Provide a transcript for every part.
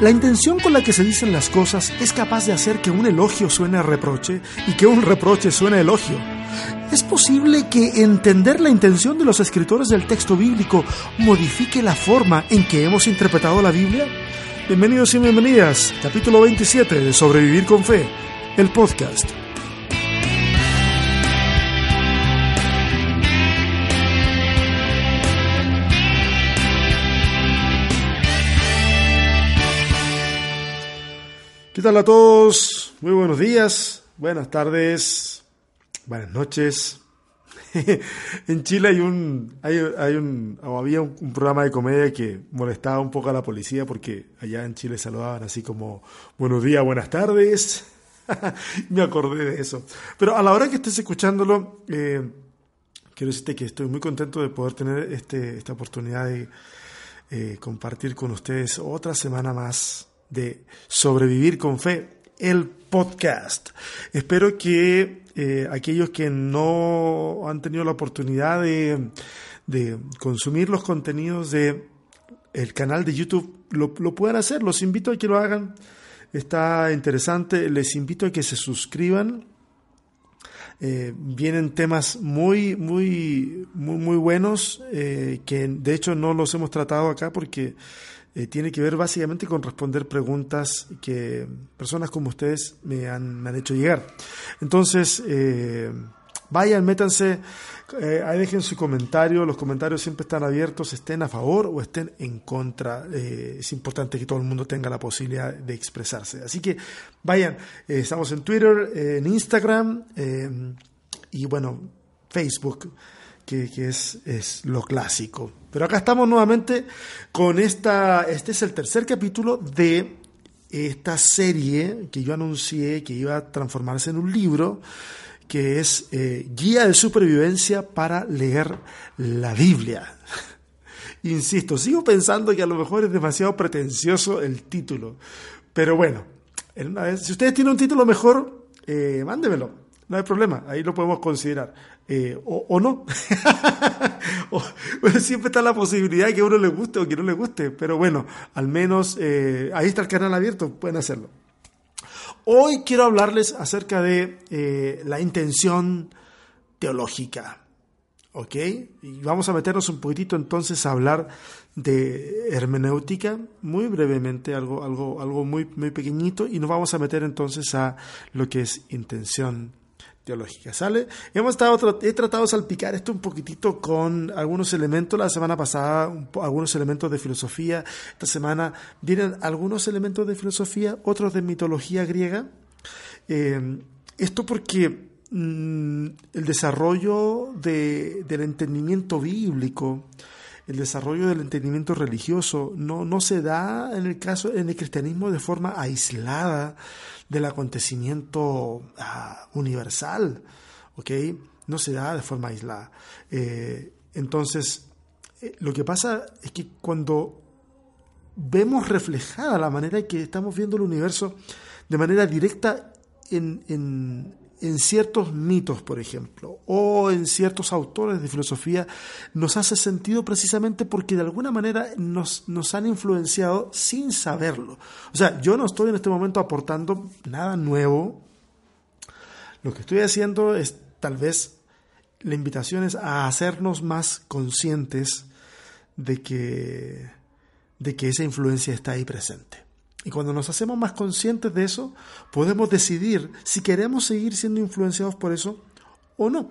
La intención con la que se dicen las cosas es capaz de hacer que un elogio suene a reproche y que un reproche suene a elogio. ¿Es posible que entender la intención de los escritores del texto bíblico modifique la forma en que hemos interpretado la Biblia? Bienvenidos y bienvenidas, capítulo 27 de Sobrevivir con Fe, el podcast. ¿Qué tal a todos? Muy buenos días, buenas tardes, buenas noches. en Chile hay un, hay, un, había un, programa de comedia que molestaba un poco a la policía porque allá en Chile saludaban así como buenos días, buenas tardes. Me acordé de eso. Pero a la hora que estés escuchándolo, eh, quiero decirte que estoy muy contento de poder tener este, esta oportunidad de eh, compartir con ustedes otra semana más de Sobrevivir con Fe, el podcast. Espero que eh, aquellos que no han tenido la oportunidad de, consumir los contenidos de canal de YouTube lo, puedan hacer. Los invito a que lo hagan. Está interesante. Les invito a que se suscriban. Eh, vienen temas muy, muy, muy, muy buenos eh, que de hecho no los hemos tratado acá porque eh, tiene que ver básicamente con responder preguntas que personas como ustedes me han, han hecho llegar. Entonces, eh, vayan, métanse, eh, ahí dejen su comentario, los comentarios siempre están abiertos, estén a favor o estén en contra. es importante que todo el mundo tenga la posibilidad de expresarse. Así que vayan, estamos en Twitter, en Instagram y bueno, Facebook que, es, es, lo clásico. Pero acá estamos nuevamente con esta, este es el tercer capítulo de esta serie que yo anuncié que iba a transformarse en un libro, que es eh, Guía de Supervivencia para leer la Biblia. Insisto, sigo pensando que a lo mejor es demasiado pretencioso el título, pero bueno, si ustedes tienen un título mejor, eh, mándemelo no hay problema, ahí lo podemos considerar. Eh, o, no. siempre está la posibilidad de que a uno le guste o que no le guste, pero bueno, al menos eh, ahí está el canal abierto, pueden hacerlo. Hoy quiero hablarles acerca de eh, la intención teológica. ¿Ok? Y vamos a meternos un poquitito entonces a hablar de hermenéutica, muy brevemente, algo, algo, algo muy, muy pequeñito, y nos vamos a meter entonces a lo que es intención teológica, ¿sale? Hemos estado, he tratado de salpicar esto un poquitito con algunos elementos, la semana pasada algunos elementos de filosofía, esta semana vienen algunos elementos de filosofía, otros de mitología griega. Eh, esto porque mm, el desarrollo del entendimiento bíblico, el desarrollo del entendimiento religioso no, no se da en el caso en el cristianismo de forma aislada del acontecimiento ah, universal, ¿ok? No se da de forma aislada. Eh, entonces, eh, lo que pasa es que cuando vemos reflejada la manera en que estamos viendo el universo de manera directa en, en ciertos mitos, por ejemplo, o en ciertos autores de filosofía, nos hace sentido precisamente porque de alguna manera nos, nos han influenciado sin saberlo. O sea, yo no estoy en este momento aportando nada nuevo. Lo que estoy haciendo es tal vez la invitación es a hacernos más conscientes de que, de que esa influencia está ahí presente. Y cuando nos hacemos más conscientes de eso, podemos decidir si queremos seguir siendo influenciados por eso o no.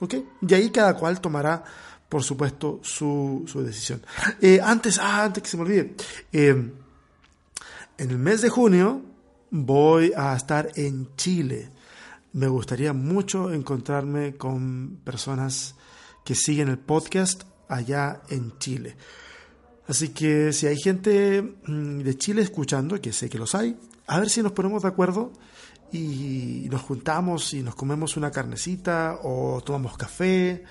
¿Ok? Y ahí cada cual tomará, por supuesto, su, decisión. Eh, antes, ah, antes que se me olvide, eh, en el mes de junio voy a estar en Chile. Me gustaría mucho encontrarme con personas que siguen el podcast allá en Chile. Así que si hay gente mm, de Chile escuchando, que sé que los hay, a ver si nos ponemos de acuerdo y nos juntamos y nos comemos una carnecita o tomamos café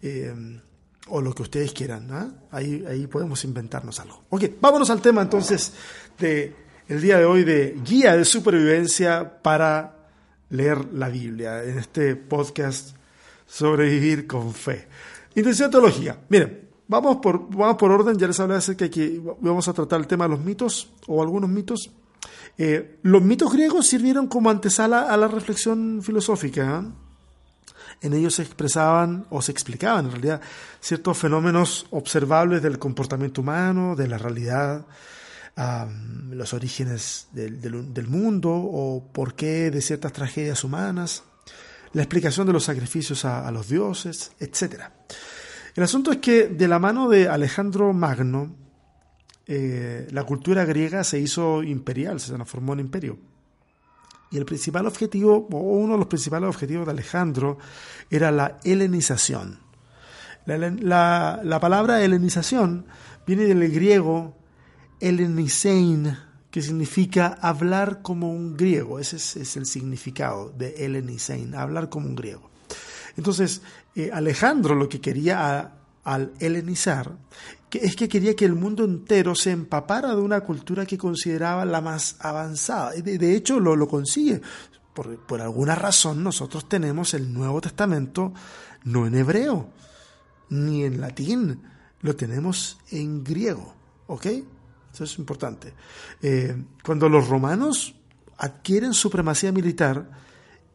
eh, o lo que ustedes quieran. ¿ah? Ahí, ahí podemos inventarnos algo. Ok, vámonos al tema entonces de el día de hoy de guía de supervivencia para leer la Biblia en este podcast Sobrevivir con fe. Intención teológica. Miren, vamos por, vamos por orden, ya les hablé acerca que vamos a tratar el tema de los mitos o algunos mitos. Eh, los mitos griegos sirvieron como antesala a la reflexión filosófica. ¿eh? En ellos se expresaban o se explicaban en realidad ciertos fenómenos observables del comportamiento humano, de la realidad, los orígenes del, mundo o por qué de ciertas tragedias humanas, la explicación de los sacrificios a, los dioses, etc. El asunto es que de la mano de Alejandro Magno, eh, la cultura griega se hizo imperial, se transformó en imperio. Y el principal objetivo, o uno de los principales objetivos de Alejandro, era la helenización. La, la palabra helenización viene del griego helenisein, que significa hablar como un griego. Ese es, el significado de helenisein, hablar como un griego. Entonces, eh, Alejandro lo que quería al helenizar es que quería que el mundo entero se empapara de una cultura que consideraba la más avanzada. De, de hecho, lo, lo consigue. Por, por, alguna razón nosotros tenemos el Nuevo Testamento no en hebreo, ni en latín, lo tenemos en griego. ¿Ok? Eso es importante. Eh, cuando los romanos adquieren supremacía militar,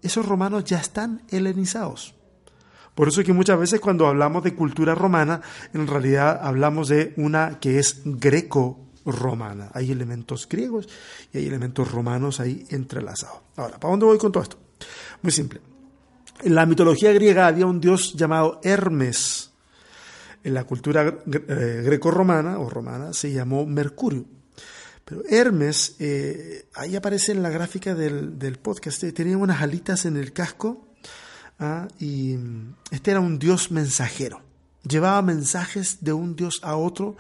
esos romanos ya están helenizados. Por eso es que muchas veces cuando hablamos de cultura romana, en realidad hablamos de una que es greco-romana. Hay elementos griegos y hay elementos romanos ahí entrelazados. Ahora, ¿para dónde voy con todo esto? Muy simple. En la mitología griega había un dios llamado Hermes, en la cultura eh, greco-romana o romana se llamó Mercurio. Pero Hermes, eh, ahí aparece en la gráfica del, podcast, eh, tenía unas alitas en el casco ¿ah? y mm, este era un dios mensajero. Llevaba mensajes de un dios a otro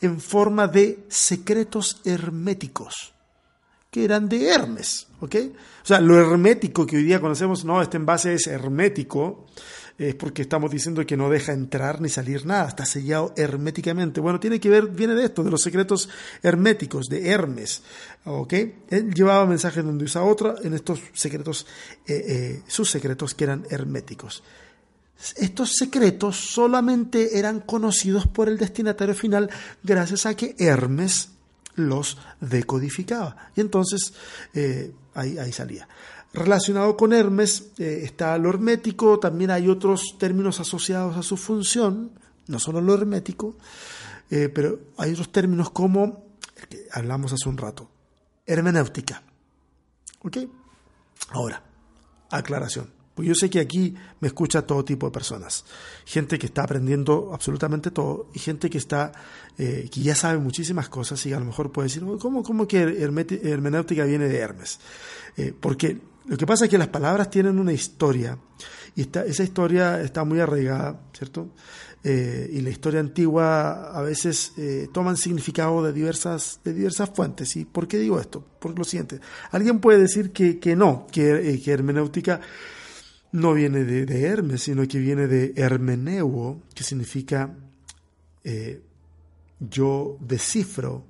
en forma de secretos herméticos que eran de Hermes, ¿ok? O sea, lo hermético que hoy día conocemos, no, este envase es hermético, es porque estamos diciendo que no deja entrar ni salir nada, está sellado herméticamente. Bueno, tiene que ver, viene de esto, de los secretos herméticos, de Hermes. ¿ok? Él llevaba mensajes de un dios a otro en estos secretos, eh, eh, sus secretos que eran herméticos. Estos secretos solamente eran conocidos por el destinatario final gracias a que Hermes los decodificaba. Y entonces eh, ahí, ahí salía. Relacionado con Hermes eh, está lo hermético, también hay otros términos asociados a su función, no solo lo hermético, eh, pero hay otros términos como el que hablamos hace un rato, hermenéutica. ¿Ok? Ahora, aclaración. Pues yo sé que aquí me escucha todo tipo de personas. Gente que está aprendiendo absolutamente todo y gente que está eh, que ya sabe muchísimas cosas y a lo mejor puede decir, ¿cómo, cómo que hermenéutica viene de Hermes? porque lo que pasa es que las palabras tienen una historia y esa historia está muy arraigada, ¿cierto? Eh, y la historia antigua a veces eh, toman significado de diversas, de diversas fuentes. ¿Y por qué digo esto? Por lo siguiente, alguien puede decir que, que no, que, eh, hermenéutica no viene de, Hermes, sino que viene de hermeneuo, que significa yo descifro,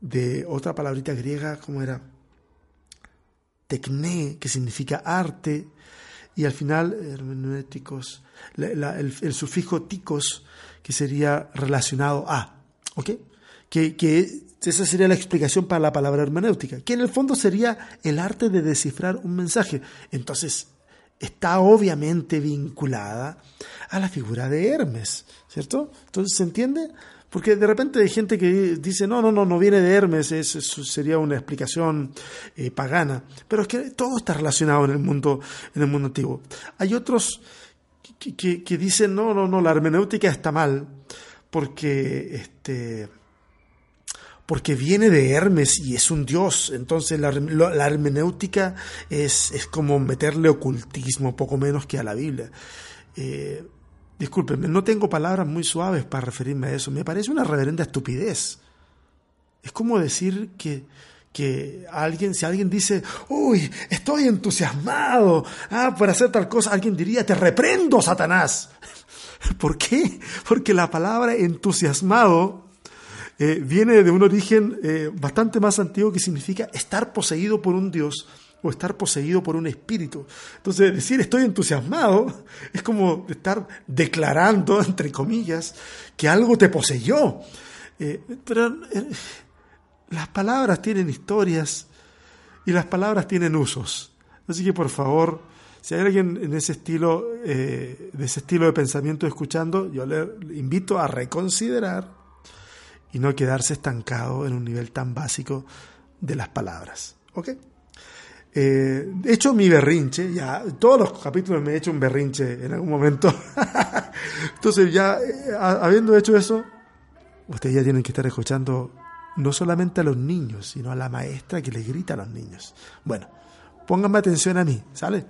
de otra palabrita griega, ¿cómo era? Tecné, que significa arte, y al final hermenéuticos, el, sufijo ticos, que sería relacionado a, ¿ok? Que, que, esa sería la explicación para la palabra hermenéutica, que en el fondo sería el arte de descifrar un mensaje. Entonces, está obviamente vinculada a la figura de Hermes, ¿cierto? Entonces, ¿se entiende? Porque de repente hay gente que dice, no, no, no, no viene de Hermes, eso sería una explicación eh, pagana. Pero es que todo está relacionado en el mundo, en el mundo antiguo. Hay otros que, que, dicen, no, no, no, la hermenéutica está mal, porque este porque viene de Hermes y es un dios. Entonces la, hermenéutica es, es, como meterle ocultismo, poco menos que a la Biblia. Eh, Discúlpenme, no tengo palabras muy suaves para referirme a eso. Me parece una reverenda estupidez. Es como decir que, que alguien, si alguien dice, uy, estoy entusiasmado ah, por hacer tal cosa, alguien diría, te reprendo, Satanás. ¿Por qué? Porque la palabra entusiasmado eh, viene de un origen eh, bastante más antiguo que significa estar poseído por un Dios o estar poseído por un espíritu. Entonces, decir estoy entusiasmado es como estar declarando, entre comillas, que algo te poseyó. Eh, pero eh, las palabras tienen historias y las palabras tienen usos. Así que por favor, si hay alguien en ese estilo, eh, de ese estilo de pensamiento escuchando, yo le invito a reconsiderar y no quedarse estancado en un nivel tan básico de las palabras. ¿Ok? Eh, he hecho mi berrinche, ya, todos los capítulos me he hecho un berrinche en algún momento. Entonces ya, eh, habiendo hecho eso, ustedes ya tienen que estar escuchando no solamente a los niños, sino a la maestra que les grita a los niños. Bueno, pónganme atención a mí, ¿sale?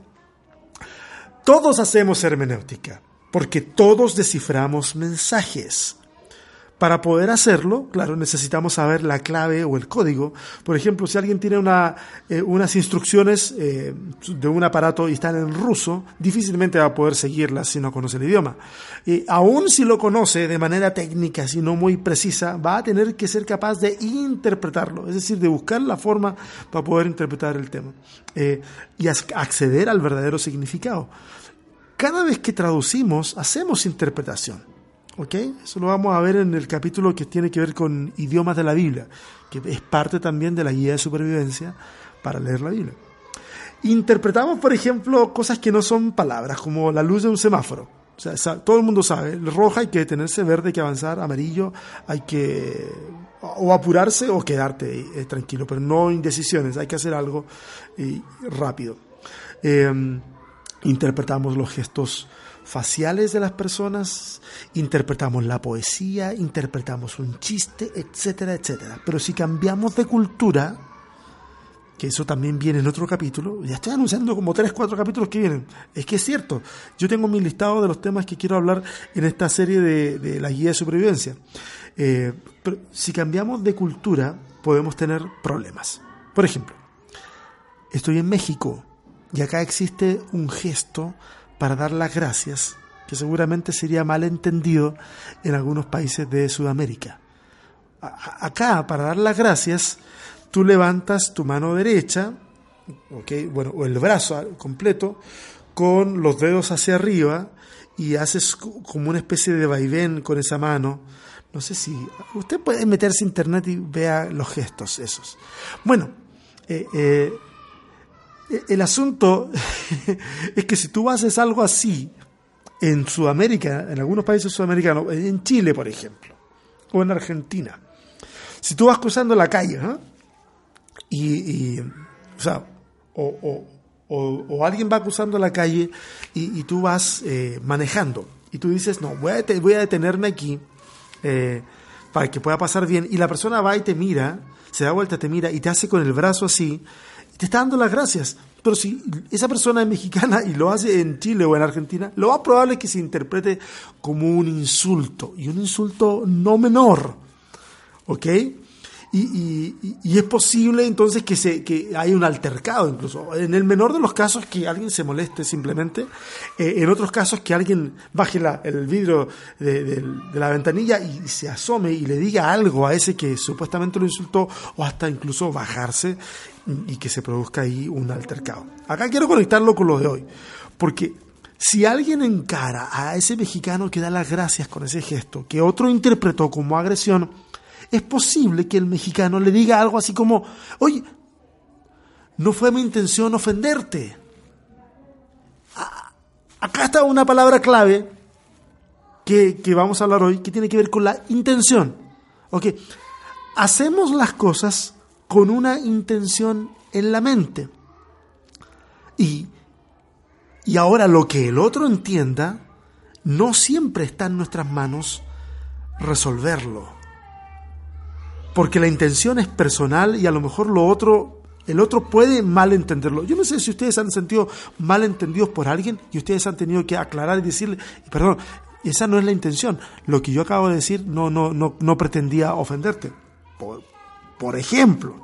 Todos hacemos hermenéutica, porque todos desciframos mensajes. Para poder hacerlo, claro, necesitamos saber la clave o el código. Por ejemplo, si alguien tiene eh, unas instrucciones eh, de un aparato y están en ruso, difícilmente va a poder seguirlas si no conoce el idioma. Y aún si lo conoce de manera técnica, si no muy precisa, va a tener que ser capaz de interpretarlo, es decir, de buscar la forma para poder interpretar el tema eh, y acceder al verdadero significado. Cada vez que traducimos, hacemos interpretación. ¿Ok? Eso lo vamos a ver en el capítulo que tiene que ver con idiomas de la Biblia, que es parte también de la guía de supervivencia para leer la Biblia. Interpretamos, por ejemplo, cosas que no son palabras, como la luz de un semáforo. O sea, todo el mundo sabe, roja hay que detenerse, verde hay que avanzar, amarillo hay que o apurarse o quedarte eh, tranquilo, pero no indecisiones, hay que hacer algo eh, rápido. Em, interpretamos los gestos faciales de las personas, interpretamos la poesía, interpretamos un chiste, etcétera, etcétera. Pero si cambiamos de cultura, que eso también viene en otro capítulo, ya estoy anunciando como tres, cuatro capítulos que vienen. Es que es cierto, yo tengo mi listado de los temas que quiero hablar en esta serie de, la guía de supervivencia. Eh, pero si cambiamos de cultura, podemos tener problemas. Por ejemplo, estoy en México y acá existe un gesto para dar las gracias, que seguramente sería mal entendido en algunos países de Sudamérica. Acá, para dar las gracias, tú levantas tu mano derecha, okay, bueno, o el brazo completo, con los dedos hacia arriba y haces como una especie de vaivén con esa mano. No sé si usted puede meterse a internet y vea los gestos esos. Bueno, eh, eh, el asunto es que si tú haces algo así en Sudamérica, en algunos países sudamericanos, en Chile, por ejemplo, o en Argentina, si tú vas cruzando la calle, y, o sea, o, alguien va cruzando la calle y, tú vas eh, manejando y tú dices, no, voy a, voy a detenerme aquí eh, para que pueda pasar bien, y la persona va y te mira, se da vuelta, te mira y te hace con el brazo así, te está dando las gracias. Pero si esa persona es mexicana y lo hace en Chile o en Argentina, lo más probable es que se interprete como un insulto, y un insulto no menor. ¿Ok? Y, es posible entonces que, se, que haya un altercado incluso. En el menor de los casos que alguien se moleste simplemente, eh, en otros casos que alguien baje el vidrio de, de, la ventanilla y se asome y le diga algo a ese que supuestamente lo insultó o hasta incluso bajarse y que se produzca ahí un altercado. Acá quiero conectarlo con lo de hoy, porque si alguien encara a ese mexicano que da las gracias con ese gesto, que otro interpretó como agresión, es posible que el mexicano le diga algo así como, oye, no fue mi intención ofenderte. Acá está una palabra clave que, que vamos a hablar hoy, que tiene que ver con la intención. Ok, hacemos las cosas con una intención en la mente. Y, y ahora lo que el otro entienda, no siempre está en nuestras manos resolverlo. Porque la intención es personal y a lo mejor lo otro, el otro puede malentenderlo. Yo no sé si ustedes han sentido malentendidos por alguien y ustedes han tenido que aclarar y decirle, perdón, esa no es la intención. Lo que yo acabo de decir no, no, no, no pretendía ofenderte. Por, por ejemplo,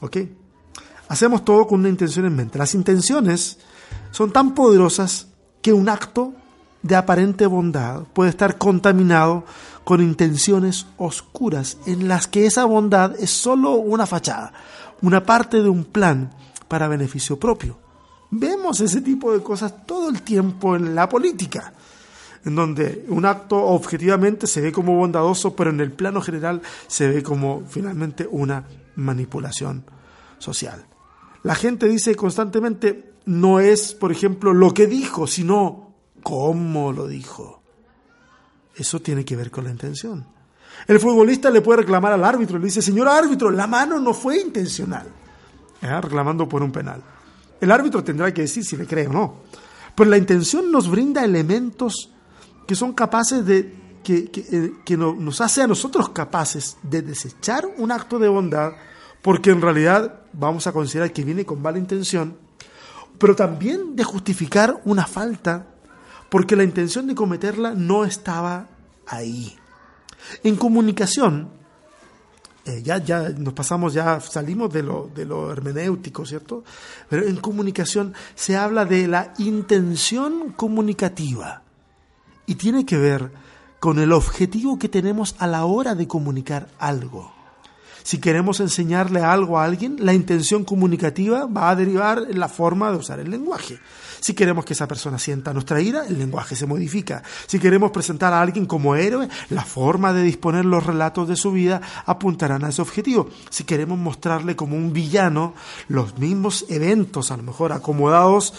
¿ok? Hacemos todo con una intención en mente. Las intenciones son tan poderosas que un acto de aparente bondad puede estar contaminado con intenciones oscuras en las que esa bondad es solo una fachada, una parte de un plan para beneficio propio. Vemos ese tipo de cosas todo el tiempo en la política, en donde un acto objetivamente se ve como bondadoso, pero en el plano general se ve como finalmente una manipulación social. La gente dice constantemente, no es, por ejemplo, lo que dijo, sino cómo lo dijo. Eso tiene que ver con la intención. El futbolista le puede reclamar al árbitro, le dice, señor árbitro, la mano no fue intencional, ¿eh? reclamando por un penal. El árbitro tendrá que decir si le cree o no. Pero la intención nos brinda elementos que son capaces de, que, que, eh, nos hace a nosotros capaces de desechar un acto de bondad, porque en realidad vamos a considerar que viene con mala intención, pero también de justificar una falta, porque la intención de cometerla no estaba ahí. En comunicación, eh, ya, ya nos pasamos, ya salimos de lo, de lo hermenéutico, ¿cierto? Pero en comunicación se habla de la intención comunicativa y tiene que ver con el objetivo que tenemos a la hora de comunicar algo. Si queremos enseñarle algo a alguien, la intención comunicativa va a derivar en la forma de usar el lenguaje. Si queremos que esa persona sienta nuestra ira, el lenguaje se modifica. Si queremos presentar a alguien como héroe, la forma de disponer los relatos de su vida apuntarán a ese objetivo. Si queremos mostrarle como un villano, los mismos eventos, a lo mejor acomodados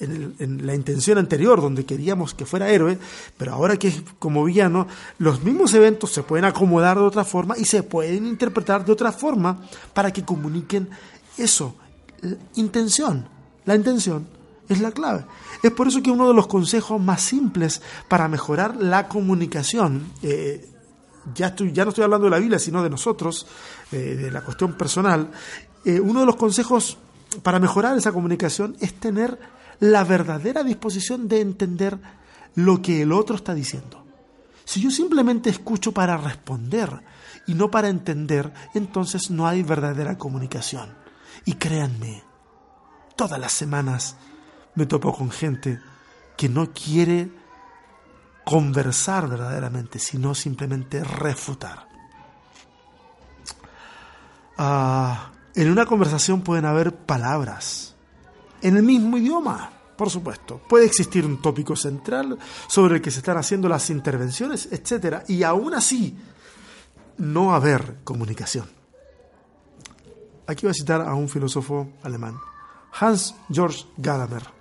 en, la intención anterior, donde queríamos que fuera héroe, pero ahora que es como villano, los mismos eventos se pueden acomodar de otra forma y se pueden interpretar de otra forma para que comuniquen eso, intención, la intención es la clave. Es por eso que uno de los consejos más simples para mejorar la comunicación, eh, ya, estoy, ya no estoy hablando de la Biblia, sino de nosotros, eh, de la cuestión personal, eh, uno de los consejos para mejorar esa comunicación es tener la verdadera disposición de entender lo que el otro está diciendo. Si yo simplemente escucho para responder y no para entender, entonces no hay verdadera comunicación. Y créanme, todas las semanas me topo con gente que no quiere conversar verdaderamente, sino simplemente refutar. Ah, en una conversación pueden haber palabras en el mismo idioma, por supuesto. Puede existir un tópico central sobre el que se están haciendo las intervenciones, etc. Y aún así, no haber comunicación. Aquí voy a citar a un filósofo alemán, Hans Georg Gadamer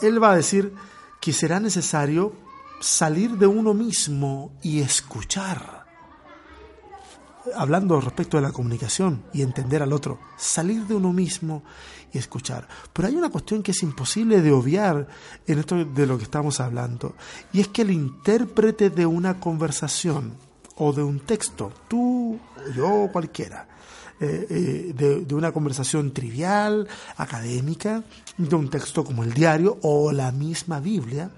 él va a decir que será necesario salir de uno mismo y escuchar. Hablando respecto de la comunicación y entender al otro, salir de uno mismo y escuchar. Pero hay una cuestión que es imposible de obviar en esto de lo que estamos hablando, y es que el intérprete de una conversación o de un texto, tú, yo, cualquiera, eh, eh, de, una conversación trivial, académica, de un texto como el diario o la misma Biblia.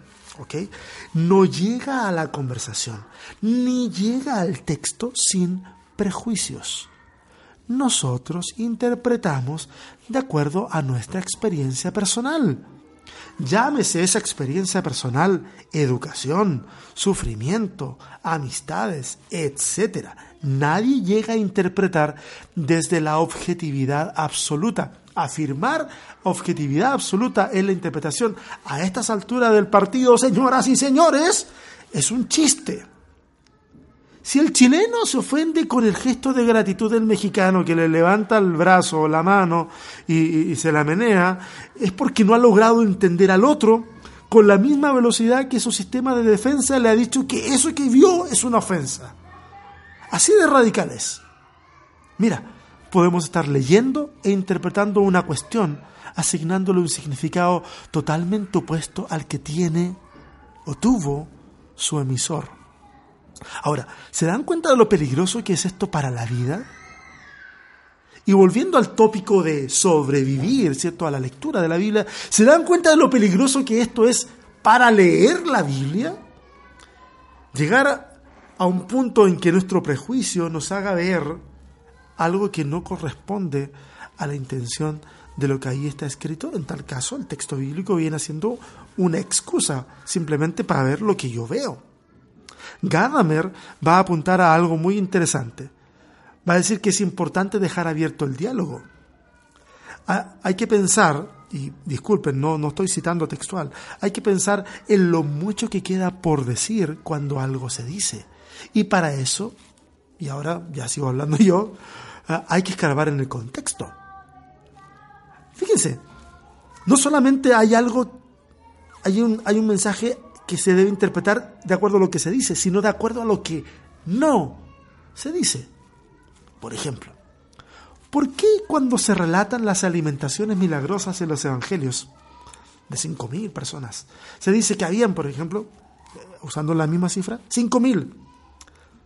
No llega a la conversación, ni llega al texto sin prejuicios. Nosotros interpretamos de acuerdo a nuestra experiencia personal. Llámese esa experiencia personal educación, sufrimiento, amistades, etc. Nadie llega a interpretar desde la objetividad absoluta. Afirmar objetividad absoluta en la interpretación a estas alturas del partido, señoras y señores, es un chiste. Si el chileno se ofende con el gesto de gratitud del mexicano que le levanta el brazo o la mano y, se la menea, es porque no ha logrado entender al otro con la misma velocidad que su sistema de defensa le ha dicho que eso que vio es una ofensa. Así de radicales. Mira, podemos estar leyendo e interpretando una cuestión, asignándole un significado totalmente opuesto al que tiene o tuvo su emisor. Ahora, ¿se dan cuenta de lo peligroso que es esto para la vida? Y volviendo al tópico de sobrevivir, ¿cierto? A la lectura de la Biblia, ¿se dan cuenta de lo peligroso que esto es para leer la Biblia? Llegar a un punto en que nuestro prejuicio nos haga ver algo que no corresponde a la intención de lo que ahí está escrito. En tal caso, el texto bíblico viene siendo una excusa simplemente para ver lo que yo veo. Gadamer va a apuntar a algo muy interesante. Va a decir que es importante dejar abierto el diálogo. Ah, hay que pensar, y disculpen, no, no estoy citando textual, hay que pensar en lo mucho que queda por decir cuando algo se dice. Y para eso, y ahora ya sigo hablando yo, ah, hay que escarbar en el contexto. Fíjense, no solamente hay algo, hay un, hay un mensaje que se debe interpretar de acuerdo a lo que se dice, sino de acuerdo a lo que no se dice. Por ejemplo, ¿por qué cuando se relatan las alimentaciones milagrosas en los evangelios de 5.000 personas, se dice que habían, por ejemplo, eh, usando la misma cifra, 5.000,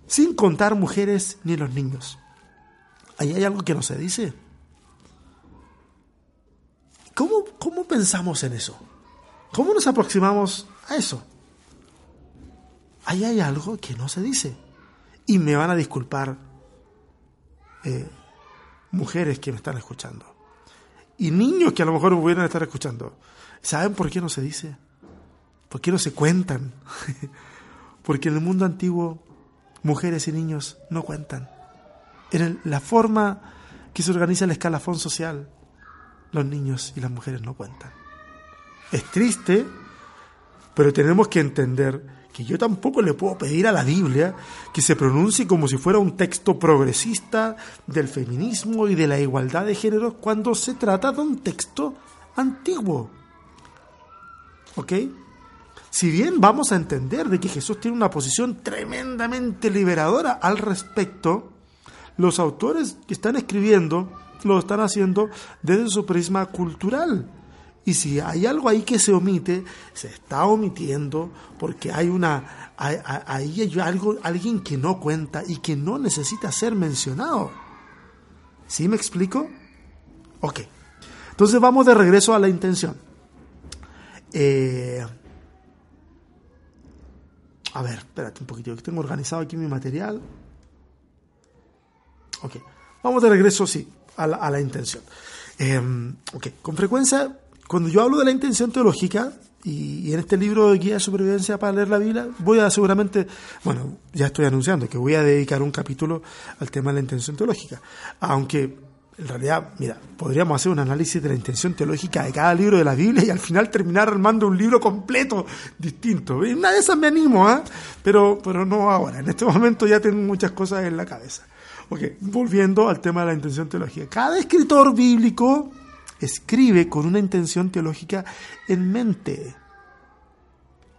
sin contar mujeres ni los niños? ¿Ahí hay algo que no se dice? ¿Cómo, ¿Cómo pensamos en eso? ¿Cómo nos aproximamos a eso? Ahí hay algo que no se dice. Y me van a disculpar eh, mujeres que me están escuchando. Y niños que a lo mejor me pudieran estar escuchando. ¿Saben por qué no se dice? ¿Por qué no se cuentan? Porque en el mundo antiguo mujeres y niños no cuentan. En la forma que se organiza el escalafón social, los niños y las mujeres no cuentan. Es triste, pero tenemos que entender que yo tampoco le puedo pedir a la Biblia que se pronuncie como si fuera un texto progresista del feminismo y de la igualdad de género cuando se trata de un texto antiguo. ¿Ok? Si bien vamos a entender de que Jesús tiene una posición tremendamente liberadora al respecto, los autores que están escribiendo lo están haciendo desde su prisma cultural. Y si hay algo ahí que se omite, se está omitiendo porque hay una ahí hay algo alguien que no cuenta y que no necesita ser mencionado. ¿Sí me explico? Ok. Entonces vamos de regreso a la intención. Eh, a ver, espérate un poquito, que tengo organizado aquí mi material. Ok, vamos de regreso, sí, a la, intención. Em, ok, con frecuencia, cuando yo hablo de la intención teológica, y, en este libro de guía de supervivencia para leer la Biblia, voy a seguramente, bueno, ya estoy anunciando que voy a dedicar un capítulo al tema de la intención teológica. Aunque en realidad, mira, podríamos hacer un análisis de la intención teológica de cada libro de la Biblia y al final terminar armando un libro completo distinto. Y una de esas me animo, ¿eh? pero, pero no ahora. En este momento ya tengo muchas cosas en la cabeza. Ok, volviendo al tema de la intención teológica. Cada escritor bíblico escribe con una intención teológica en mente.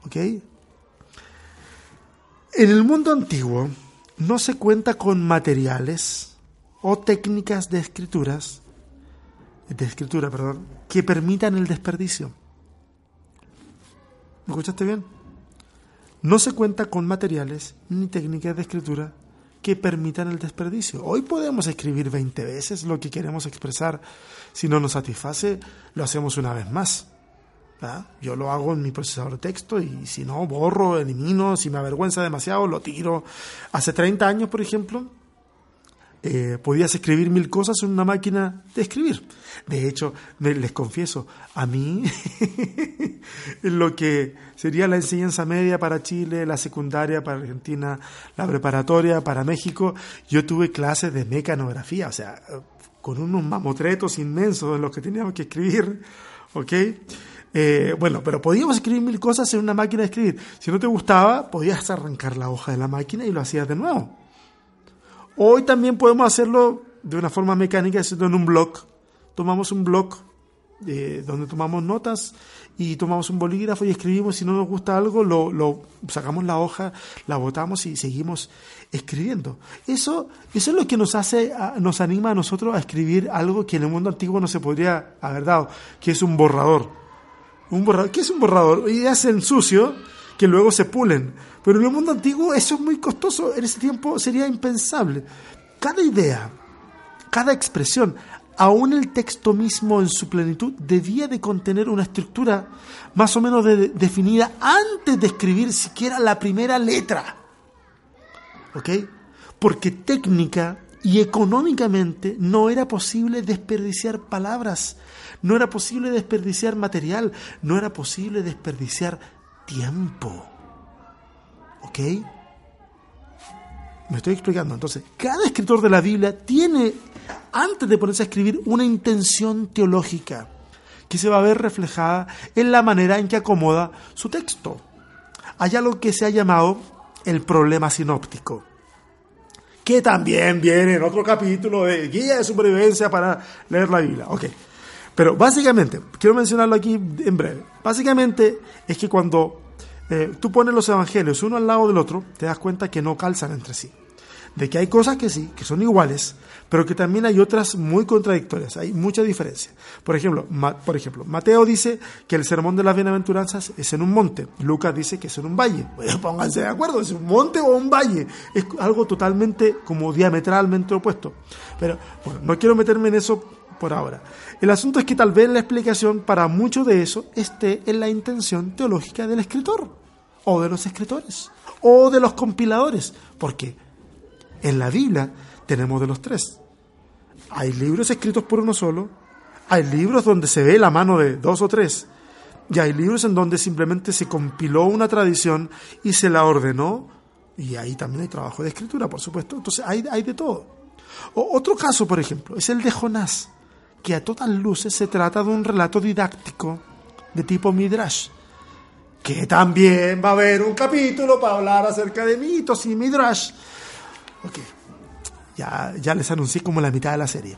¿Ok? En el mundo antiguo no se cuenta con materiales o técnicas de escrituras de escritura, perdón, que permitan el desperdicio. ¿Me escuchaste bien? No se cuenta con materiales ni técnicas de escritura que permitan el desperdicio. Hoy podemos escribir 20 veces lo que queremos expresar. Si no nos satisface, lo hacemos una vez más. Yo lo hago en mi procesador de texto y si no, borro, elimino, si me avergüenza demasiado, lo tiro. Hace 30 años, por ejemplo, eh, podías escribir mil cosas en una máquina de escribir. De hecho, les confieso, a mí, lo que sería la enseñanza media para Chile, la secundaria para Argentina, la preparatoria para México, yo tuve clases de mecanografía, o sea, con unos mamotretos inmensos en los que teníamos que escribir, ¿ok? Eh, bueno, pero podíamos escribir mil cosas en una máquina de escribir. Si no te gustaba, podías arrancar la hoja de la máquina y lo hacías de nuevo. Hoy también podemos hacerlo de una forma mecánica, haciendo en un blog. Tomamos un blog eh, donde tomamos notas y tomamos un bolígrafo y escribimos. Si no nos gusta algo, lo, sacamos la hoja, la botamos y seguimos escribiendo. Eso, eso es lo que nos hace, nos anima a nosotros a escribir algo que en el mundo antiguo no se podría haber dado, que es un borrador. Un borrador, ¿qué es un borrador? Ideas en sucio que luego se pulen. Pero en el mundo antiguo eso es muy costoso, en ese tiempo sería impensable. Cada idea, cada expresión, aún el texto mismo en su plenitud, debía de contener una estructura más o menos definida antes de escribir siquiera la primera letra. ¿Ok? Porque técnica y económicamente no era posible desperdiciar palabras, no era posible desperdiciar material, no era posible desperdiciar tiempo. ¿Ok? Me estoy explicando. Entonces, cada escritor de la Biblia tiene antes de ponerse a escribir, una intención teológica que se va a ver reflejada en la manera en que acomoda su texto. Hay algo que se ha llamado el problema sinóptico, que también viene en otro capítulo de guía de supervivencia para leer la Biblia. Ok, pero básicamente, quiero mencionarlo aquí en breve, básicamente es que cuando eh, tú pones los evangelios uno al lado del otro, te das cuenta que no calzan entre sí de que hay cosas que sí, que son iguales, pero que también hay otras muy contradictorias, hay mucha diferencia. Por ejemplo, por ejemplo, Mateo dice que el sermón de las bienaventuranzas es en un monte, Lucas dice que es en un valle. pónganse de acuerdo, es un monte o un valle, es algo totalmente como diametralmente opuesto. Pero bueno, no quiero meterme en eso por ahora. El asunto es que tal vez la explicación para mucho de eso esté en la intención teológica del escritor, o de los escritores, o de los compiladores, porque en la Biblia tenemos de los tres. Hay libros escritos por uno solo, hay libros donde se ve la mano de dos o tres, y hay libros en donde simplemente se compiló una tradición y se la ordenó, y ahí también hay trabajo de escritura, por supuesto. Entonces hay, hay de todo. otro caso, por ejemplo, es el de Jonás, que a todas luces se trata de un relato didáctico de tipo Midrash, que también va a haber un capítulo para hablar acerca de mitos y Midrash. Ok, ya, ya les anuncié como la mitad de la serie.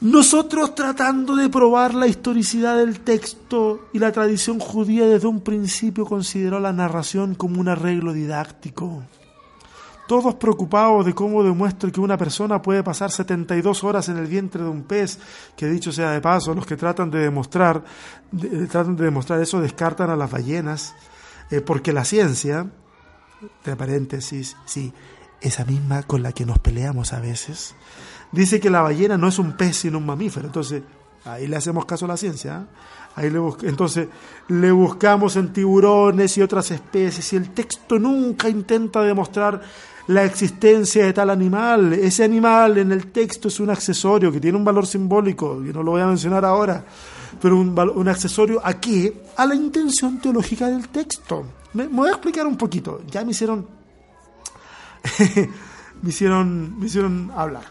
Nosotros tratando de probar la historicidad del texto y la tradición judía desde un principio consideró la narración como un arreglo didáctico. Todos preocupados de cómo demuestro que una persona puede pasar 72 horas en el vientre de un pez, que dicho sea de paso, los que tratan de demostrar, tratan de demostrar eso descartan a las ballenas, eh, porque la ciencia, de paréntesis, sí, esa misma con la que nos peleamos a veces, dice que la ballena no es un pez sino un mamífero. Entonces, ahí le hacemos caso a la ciencia. ¿eh? Ahí le entonces, le buscamos en tiburones y otras especies y el texto nunca intenta demostrar la existencia de tal animal. Ese animal en el texto es un accesorio que tiene un valor simbólico, y no lo voy a mencionar ahora, pero un, accesorio aquí a la intención teológica del texto. me voy a explicar un poquito. Ya me hicieron me, hicieron, me hicieron hablar.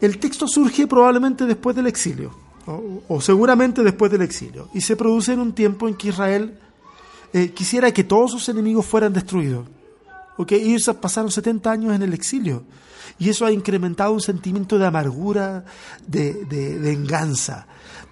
El texto surge probablemente después del exilio, o, seguramente después del exilio, y se produce en un tiempo en que Israel eh, quisiera que todos sus enemigos fueran destruidos. Okay, ellos pasaron 70 años en el exilio y eso ha incrementado un sentimiento de amargura, de, de, venganza.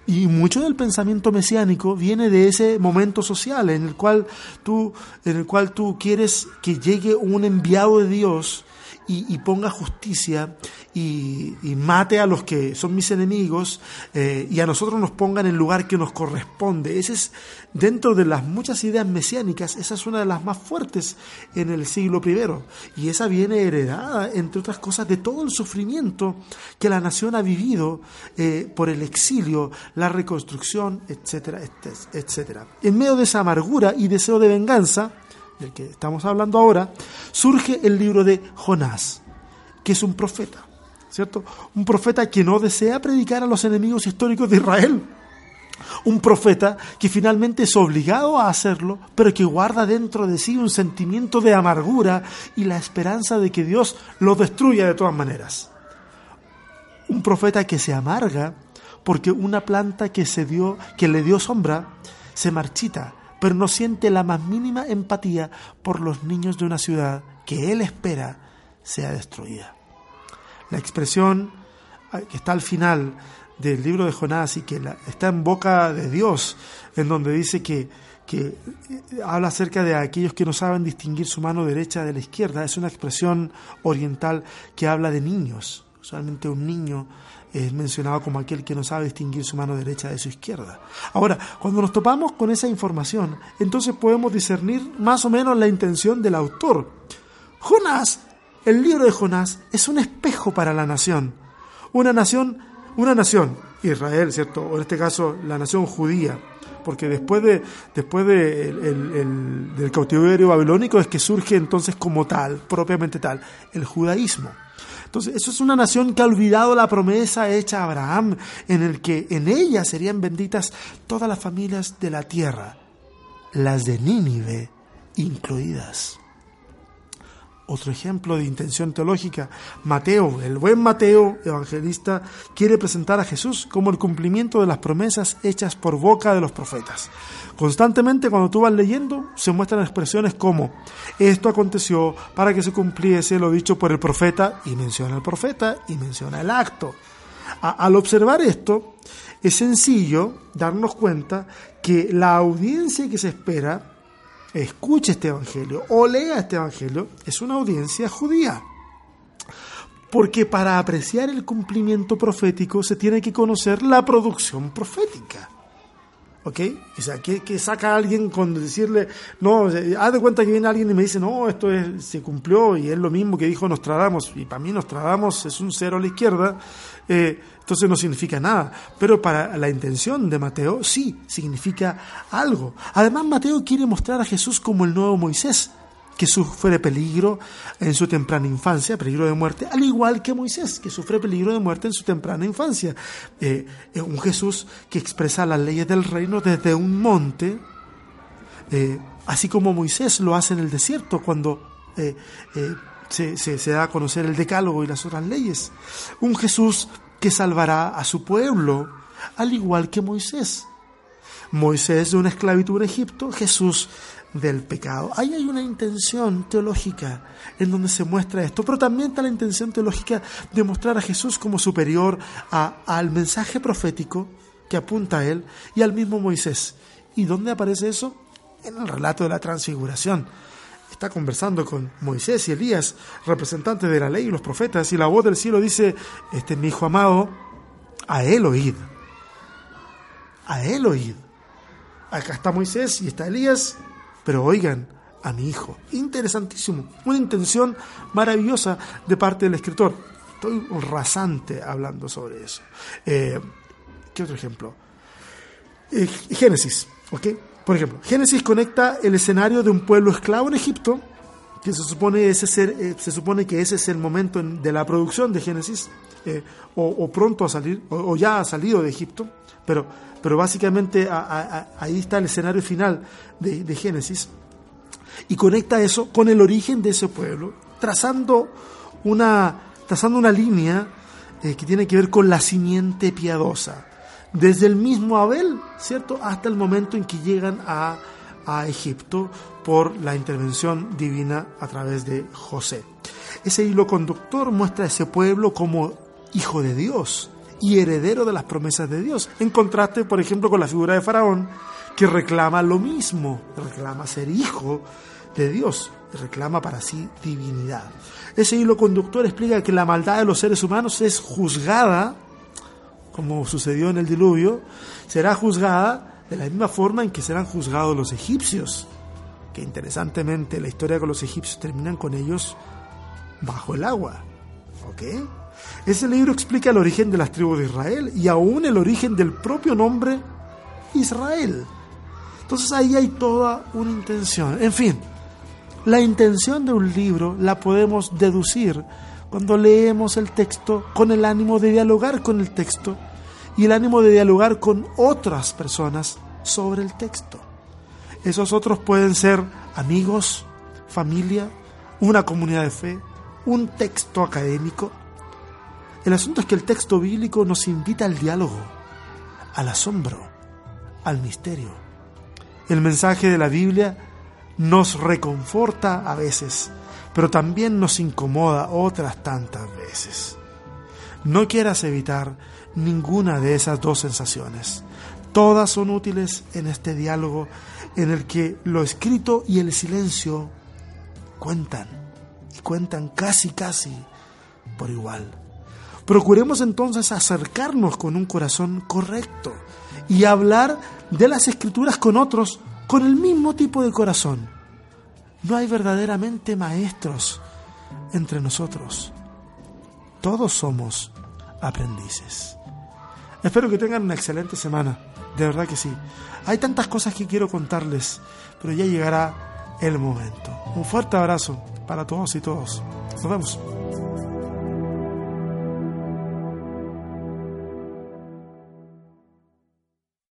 Y mucho del pensamiento mesiánico viene de ese momento social en el cual tú, en el cual tú quieres que llegue un enviado de Dios y, ponga justicia y, mate a los que son mis enemigos eh, y a nosotros nos ponga en el lugar que nos corresponde. Ese es, dentro de las muchas ideas mesiánicas, esa es una de las más fuertes en el siglo I. Y esa viene heredada, entre otras cosas, de todo el sufrimiento que la nación ha vivido eh, por el exilio, la reconstrucción, etcétera, etcétera. En medio de esa amargura y deseo de venganza, del que estamos hablando ahora, surge el libro de Jonás, que es un profeta, ¿cierto? Un profeta que no desea predicar a los enemigos históricos de Israel. Un profeta que finalmente es obligado a hacerlo, pero que guarda dentro de sí un sentimiento de amargura y la esperanza de que Dios lo destruya de todas maneras. Un profeta que se amarga porque una planta que se dio, que le dio sombra, se marchita pero no siente la más mínima empatía por los niños de una ciudad que él espera sea destruida. La expresión que está al final del libro de Jonás y que está en boca de Dios, en donde dice que, que eh, habla acerca de aquellos que no saben distinguir su mano derecha de la izquierda, es una expresión oriental que habla de niños. Usualmente un niño es mencionado como aquel que no sabe distinguir su mano derecha de su izquierda. Ahora, cuando nos topamos con esa información, entonces podemos discernir más o menos la intención del autor. Jonás, el libro de Jonás, es un espejo para la nación. Una nación, una nación, Israel, ¿cierto? O en este caso, la nación judía. Porque después, de, después de del cautiverio babilónico es que surge entonces como tal, propiamente tal, el judaísmo. Entonces, eso es una nación que ha olvidado la promesa hecha a Abraham, en el que en ella serían benditas todas las familias de la tierra, las de Nínive incluidas. Otro ejemplo de intención teológica, Mateo, el buen Mateo, evangelista, quiere presentar a Jesús como el cumplimiento de las promesas hechas por boca de los profetas. Constantemente cuando tú vas leyendo se muestran expresiones como esto aconteció para que se cumpliese lo dicho por el profeta y menciona el profeta y menciona el acto. al observar esto, es sencillo darnos cuenta que la audiencia que se espera escuche este Evangelio o lea este Evangelio es una audiencia judía. Porque para apreciar el cumplimiento profético se tiene que conocer la producción profética. ¿Ok? O sea, que, saca a alguien con decirle, no, haz de cuenta que viene alguien y me dice, no, esto es, se cumplió y es lo mismo que dijo Nostradamus, y para mí Nostradamus es un cero a la izquierda, eh, entonces no significa nada. Pero para la intención de Mateo, sí, significa algo. Además, Mateo quiere mostrar a Jesús como el nuevo Moisés, que sufre peligro en su temprana infancia, peligro de muerte, al igual que Moisés, que sufre peligro de muerte en su temprana infancia. Eh, un Jesús que expresa las leyes del reino desde un monte, eh, así como Moisés lo hace en el desierto cuando eh, se, se da a conocer el decálogo y las otras leyes. Un Jesús que salvará a su pueblo, al igual que Moisés. Moisés de una esclavitud en Egipto, Jesús del pecado. Ahí hay una intención teológica en donde se muestra esto, pero también está la intención teológica de mostrar a Jesús como superior al mensaje profético que apunta a él y al mismo Moisés. ¿Y dónde aparece eso? En el relato de la transfiguración. Está conversando con Moisés y Elías, representantes de la ley y los profetas, y la voz del cielo dice, este es mi hijo amado, a él oíd. A él oíd. Acá está Moisés y está Elías, pero oigan a mi hijo. Interesantísimo, una intención maravillosa de parte del escritor. Estoy rasante hablando sobre eso. Eh, ¿Qué otro ejemplo? Eh, Génesis, ¿ok? Por ejemplo, Génesis conecta el escenario de un pueblo esclavo en Egipto, que se supone, eh, se supone que ese es el momento de la producción de Génesis, o, pronto a salir, o, ya ha salido de Egipto, pero pero básicamente ahí está el escenario final de, Génesis, y conecta eso con el origen de ese pueblo, trazando una, trazando una línea eh, que tiene que ver con la simiente piadosa, desde el mismo Abel, ¿cierto?, hasta el momento en que llegan a, a Egipto por la intervención divina a través de José. Ese hilo conductor muestra a ese pueblo como hijo de Dios, y heredero de las promesas de Dios. En contraste, por ejemplo, con la figura de Faraón, que reclama lo mismo, reclama ser hijo de Dios, reclama para sí divinidad. Ese hilo conductor explica que la maldad de los seres humanos es juzgada, como sucedió en el diluvio, será juzgada de la misma forma en que serán juzgados los egipcios, que interesantemente la historia con los egipcios terminan con ellos bajo el agua. ¿Ok? Ese libro explica el origen de las tribus de Israel y aún el origen del propio nombre Israel. Entonces ahí hay toda una intención. En fin, la intención de un libro la podemos deducir cuando leemos el texto con el ánimo de dialogar con el texto y el ánimo de dialogar con otras personas sobre el texto. Esos otros pueden ser amigos, familia, una comunidad de fe, un texto académico, el asunto es que el texto bíblico nos invita al diálogo, al asombro, al misterio. El mensaje de la Biblia nos reconforta a veces, pero también nos incomoda otras tantas veces. No quieras evitar ninguna de esas dos sensaciones. Todas son útiles en este diálogo en el que lo escrito y el silencio cuentan, y cuentan casi, casi por igual. Procuremos entonces acercarnos con un corazón correcto y hablar de las escrituras con otros con el mismo tipo de corazón. No hay verdaderamente maestros entre nosotros. Todos somos aprendices. Espero que tengan una excelente semana. De verdad que sí. Hay tantas cosas que quiero contarles, pero ya llegará el momento. Un fuerte abrazo para todos y todos. Nos vemos.